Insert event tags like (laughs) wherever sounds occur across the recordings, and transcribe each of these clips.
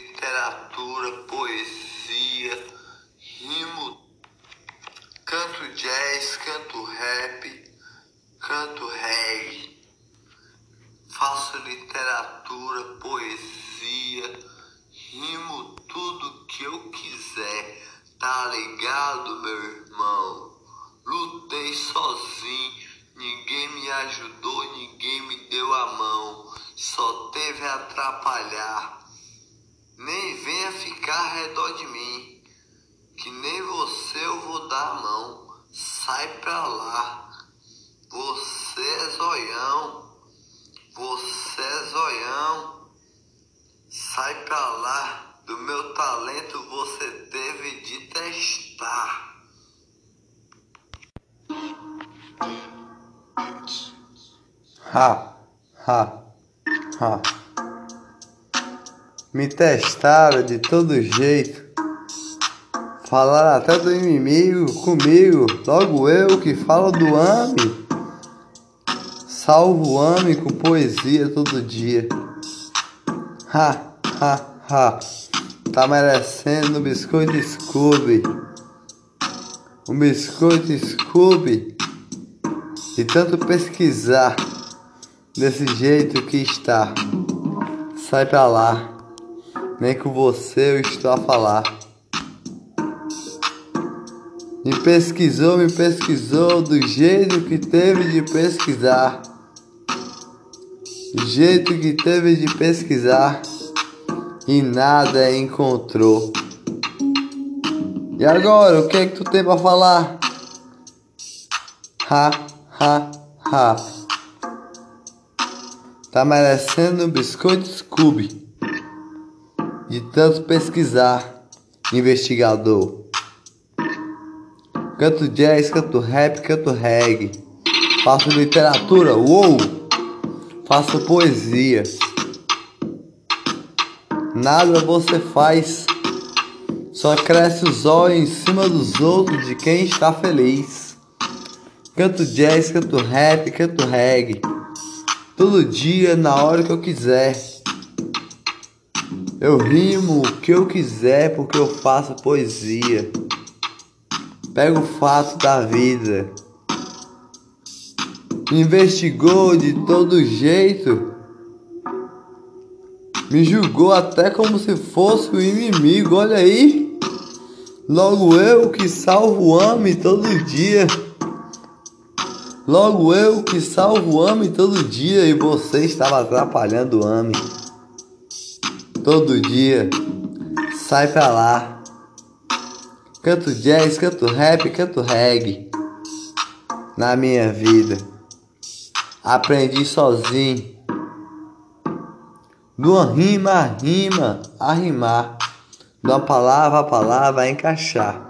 literatura, poesia, rimo, canto jazz, canto rap, canto reggae. Faço literatura, poesia, rimo tudo que eu quiser. Tá ligado, meu irmão? Lutei sozinho, ninguém me ajudou, ninguém me deu a mão, só teve a atrapalhar. Nem venha ficar ao redor de mim, que nem você eu vou dar a mão. Sai pra lá, você é zoião, você é zoião. Sai pra lá, do meu talento você teve de testar. Ha, ha, ha. Me testaram de todo jeito. Falaram até do inimigo comigo. Logo eu que falo do homem. Salvo o homem com poesia todo dia. Ha, ha, ha. Tá merecendo um biscoito Scooby. Um biscoito Scooby. E tanto pesquisar desse jeito que está. Sai pra lá. Nem com você eu estou a falar. Me pesquisou, me pesquisou do jeito que teve de pesquisar. Do jeito que teve de pesquisar e nada encontrou. E agora, o que é que tu tem para falar? Ha, ha, ha. Tá merecendo um biscoito Scooby de tanto pesquisar, investigador. Canto jazz, canto rap, canto reggae. Faço literatura, uou! Faço poesia. Nada você faz, só cresce os olhos em cima dos outros de quem está feliz. Canto jazz, canto rap, canto reggae. Todo dia, na hora que eu quiser. Eu rimo o que eu quiser porque eu faço poesia. Pego o fato da vida. Investigou de todo jeito. Me julgou até como se fosse o inimigo, olha aí. Logo eu que salvo homem todo dia. Logo eu que salvo homem todo dia e você estava atrapalhando o homem todo dia. Sai pra lá. Canto jazz, canto rap, canto reggae. Na minha vida. Aprendi sozinho. De rima a rima, a rimar. Palavra a palavra a encaixar.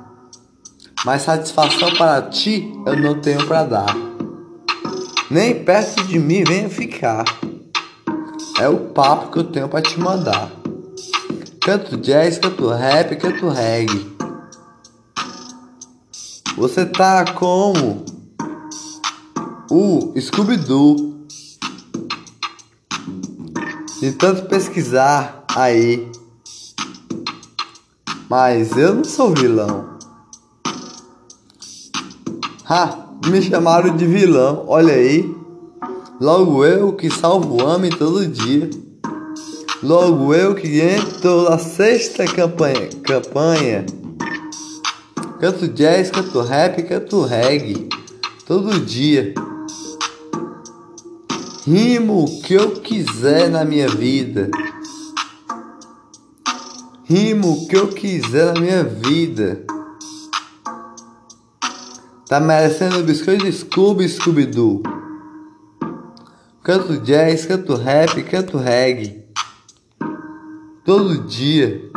Mas satisfação para ti eu não tenho para dar. Nem perto de mim venha ficar. É o papo que eu tenho para te mandar. Canto jazz, canto rap, canto reggae. Você tá como o Scooby-Doo. De tanto pesquisar aí. Mas eu não sou vilão. Ha, me chamaram de vilão, olha aí. Logo eu que salvo o homem todo dia. Logo eu que entro na sexta campanha, campanha. Canto jazz, canto rap, canto reggae. Todo dia. Rimo o que eu quiser na minha vida. Rimo o que eu quiser na minha vida. Tá merecendo biscoito Scooby Scooby-Doo. Canto jazz, canto rap, canto reggae todo dia.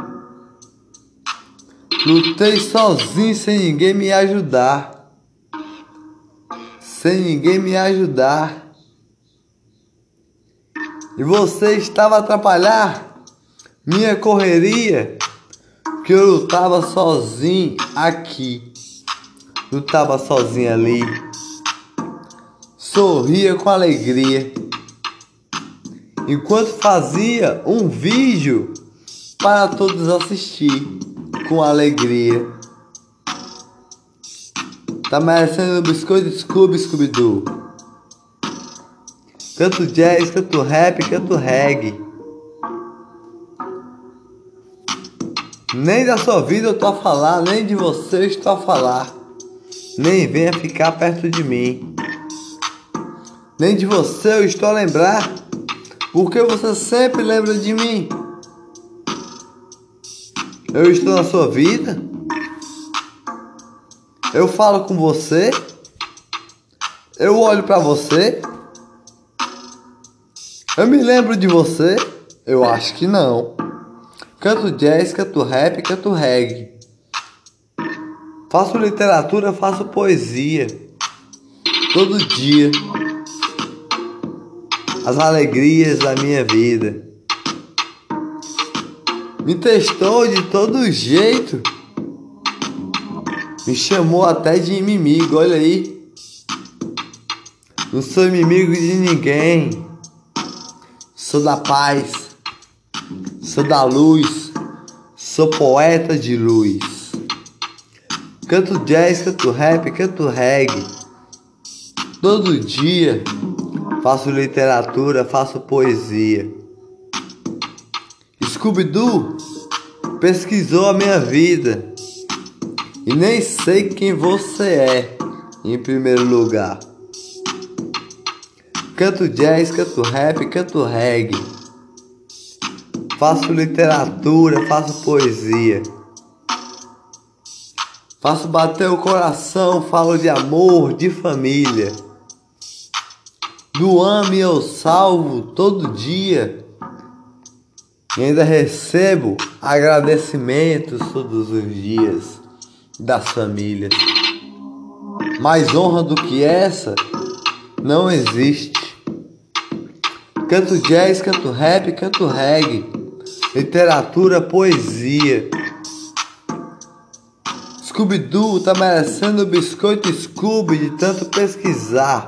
Lutei sozinho sem ninguém me ajudar. Sem ninguém me ajudar. E você estava a atrapalhar minha correria, que eu lutava sozinho aqui. Lutava sozinho ali. Sorria com alegria enquanto fazia um vídeo para todos assistir com alegria. Tá merecendo biscoito Scooby Scooby-Doo. Canto jazz, canto rap, canto reggae. Nem da sua vida eu tô a falar, nem de você estou a falar. Nem venha ficar perto de mim. Nem de você eu estou a lembrar. Porque você sempre lembra de mim. Eu estou na sua vida. Eu falo com você. Eu olho para você. Eu me lembro de você? Eu acho que não. Canto jazz, canto rap, canto reggae. Faço literatura, faço poesia. Todo dia. As alegrias da minha vida. Me testou de todo jeito. Me chamou até de inimigo, olha aí. Não sou inimigo de ninguém. Sou da paz sou da luz, sou poeta de luz. Canto jazz, canto rap, canto reggae. Todo dia faço literatura, faço poesia. Scooby-Doo pesquisou a minha vida e nem sei quem você é em primeiro lugar. Canto jazz, canto rap, canto reggae faço literatura, faço poesia. Faço bater o coração, falo de amor, de família. Do ame eu salvo todo dia. E ainda recebo agradecimentos todos os dias das famílias. Mais honra do que essa não existe. Canto jazz, canto rap, canto reggae literatura, poesia. Scooby-Doo tá merecendo biscoito Scooby de tanto pesquisar.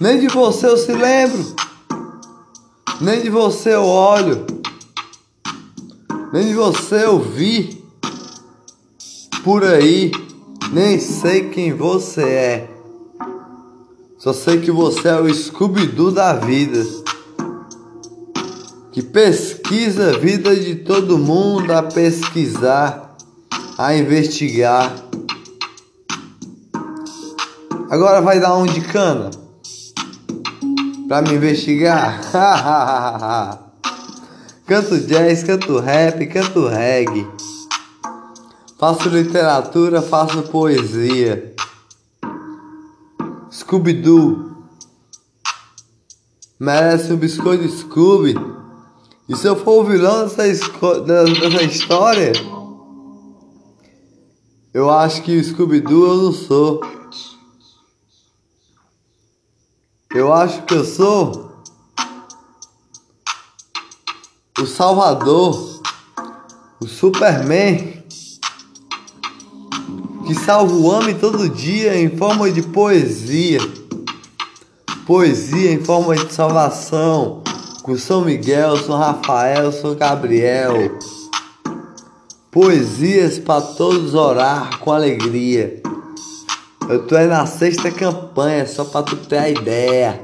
Nem de você eu se lembro. Nem de você eu olho. Nem de você eu vi. Por aí, nem sei quem você é. Só sei que você é o Scooby-Doo da vida que pesquisa a vida de todo mundo, a pesquisar, a investigar. Agora vai dar um de cana para me investigar. (laughs) canto jazz, canto rap, canto reggae. Faço literatura, faço poesia. Scooby-Doo merece um biscoito Scooby. E se eu for o vilão dessa, dessa história, eu acho que Scooby-Doo eu não sou. Eu acho que eu sou o Salvador, o Superman, que salva o homem todo dia em forma de poesia. Poesia em forma de salvação com São Miguel, São Rafael, São Gabriel. Poesias para todos orar com alegria. Eu tô aí na sexta campanha, só para tu ter a ideia.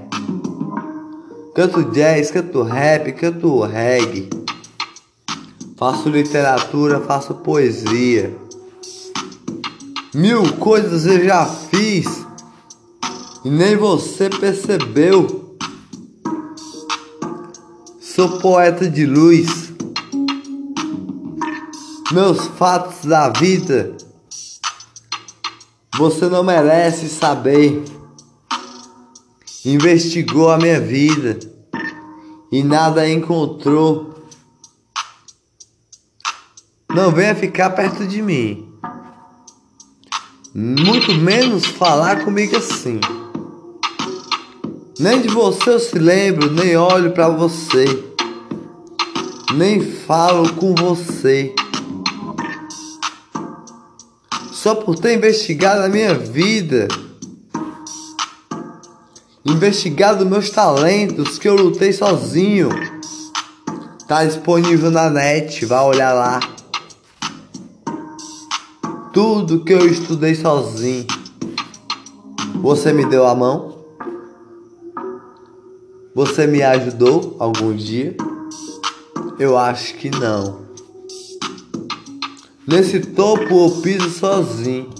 Canto jazz, canto rap, canto reggae. Faço literatura, faço poesia. Mil coisas eu já fiz e nem você percebeu. Sou poeta de luz. Meus fatos da vida você não merece saber. Investigou a minha vida e nada encontrou. Não venha ficar perto de mim. Muito menos falar comigo assim. Nem de você eu se lembro, nem olho para você nem falo com você. Só por ter investigado a minha vida, investigado meus talentos que eu lutei sozinho, Tá disponível na net, vai olhar lá. Tudo que eu estudei sozinho. Você me deu a mão? Você me ajudou algum dia? Eu acho que não. Nesse topo eu piso sozinho.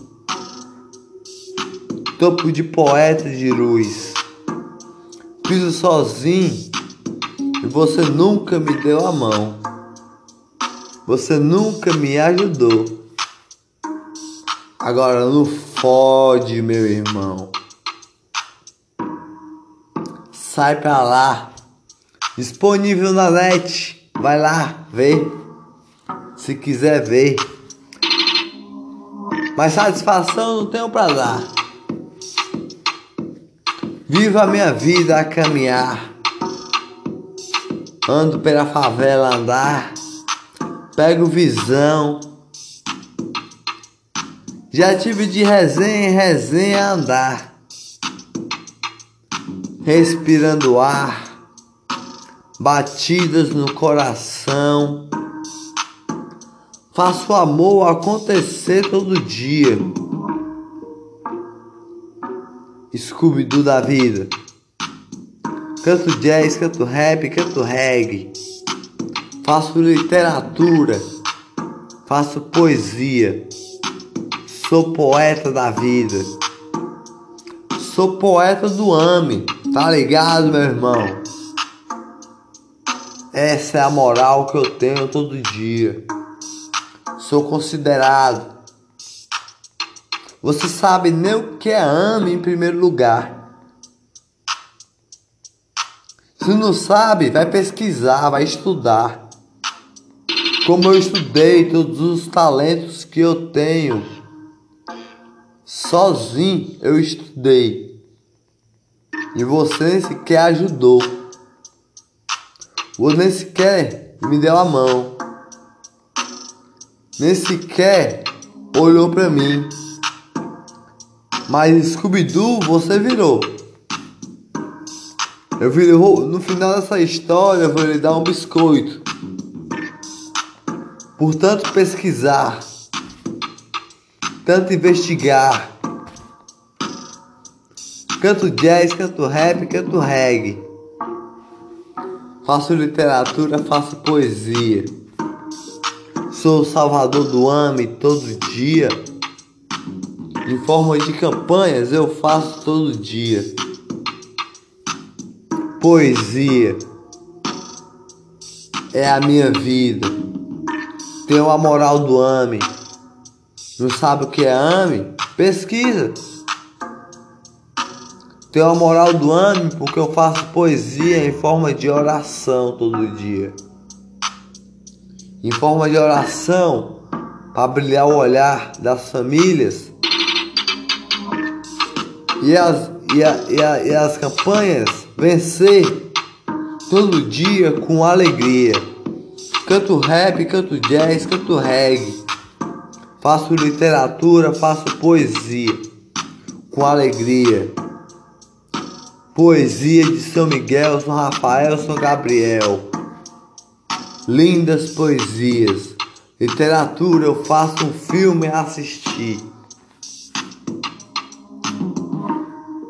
Topo de poeta de luz. Piso sozinho e você nunca me deu a mão. Você nunca me ajudou. Agora não fode, meu irmão. Sai pra lá. Disponível na net. Vai lá, vê. Se quiser ver. Mas satisfação não tenho pra dar. Viva a minha vida a caminhar. Ando pela favela andar. Pego visão. Já tive de resenha em resenha andar. Respirando ar. Batidas no coração. Faço o amor acontecer todo dia. Scooby-Doo da vida. Canto jazz, canto rap, canto reggae. Faço literatura. Faço poesia. Sou poeta da vida. Sou poeta do AME. Tá ligado, meu irmão? Essa é a moral que eu tenho todo dia. Sou considerado. Você sabe nem o que é AME em primeiro lugar. Se não sabe, vai pesquisar, vai estudar. Como eu estudei todos os talentos que eu tenho. Sozinho eu estudei. E você nem sequer ajudou. Você nem sequer me deu a mão. Nem sequer olhou pra mim. Mas Scooby-Doo você virou. Eu vou, no final dessa história eu vou lhe dar um biscoito. Portanto, pesquisar, tanto investigar. Canto jazz, canto rap, canto reggae. Faço literatura, faço poesia. Sou o salvador do AME todo dia. Em forma de campanhas eu faço todo dia poesia é a minha vida. Tenho a moral do AME. Não sabe o que é AME? Pesquisa. Tenho a moral do AME porque eu faço poesia em forma de oração todo dia. Em forma de oração para brilhar o olhar das famílias e as, e, a, e, a, e as campanhas vencer todo dia com alegria. Canto rap, canto jazz, canto reggae. Faço literatura, faço poesia com alegria. Poesia de São Miguel, São Rafael, São Gabriel. Lindas poesias. Literatura, eu faço um filme a assistir.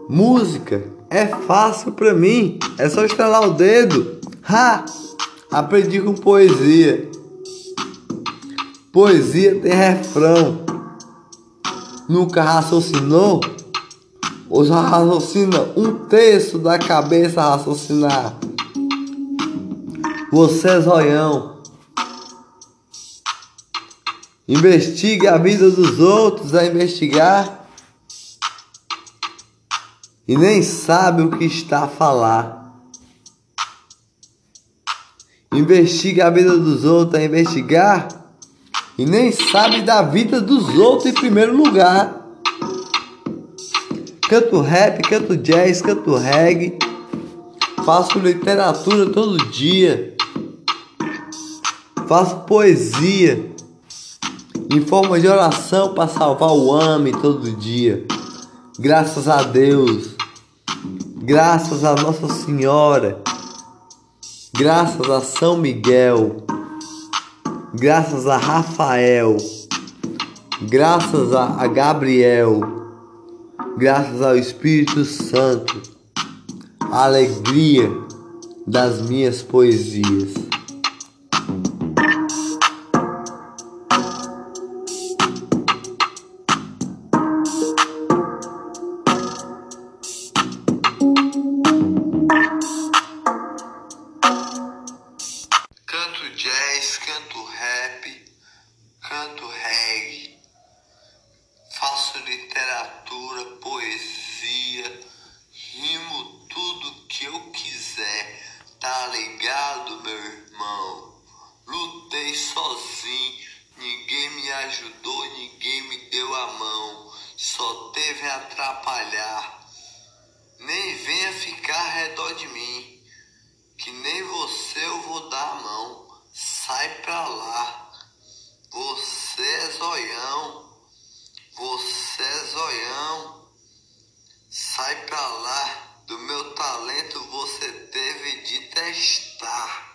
Música, é fácil para mim, é só estralar o dedo. Ha! Aprendi com poesia. Poesia tem refrão. Nunca raciocinou? Ou já raciocina um terço da cabeça raciocinar? Você é zoião. Investigue a vida dos outros a investigar e nem sabe o que está a falar. Investiga a vida dos outros a investigar e nem sabe da vida dos outros em primeiro lugar. Canto rap, canto jazz, canto reggae. Faço literatura todo dia. Faço poesia. Em forma de oração para salvar o homem todo dia. Graças a Deus. Graças a Nossa Senhora, graças a São Miguel, graças a Rafael, graças a Gabriel, graças ao Espírito Santo, a alegria das minhas poesias. Assim, ninguém me ajudou, ninguém me deu a mão, só teve a atrapalhar. Nem venha ficar ao redor de mim, que nem você eu vou dar a mão, sai pra lá. Você é zoião, você é zoião, sai pra lá, do meu talento você teve de testar.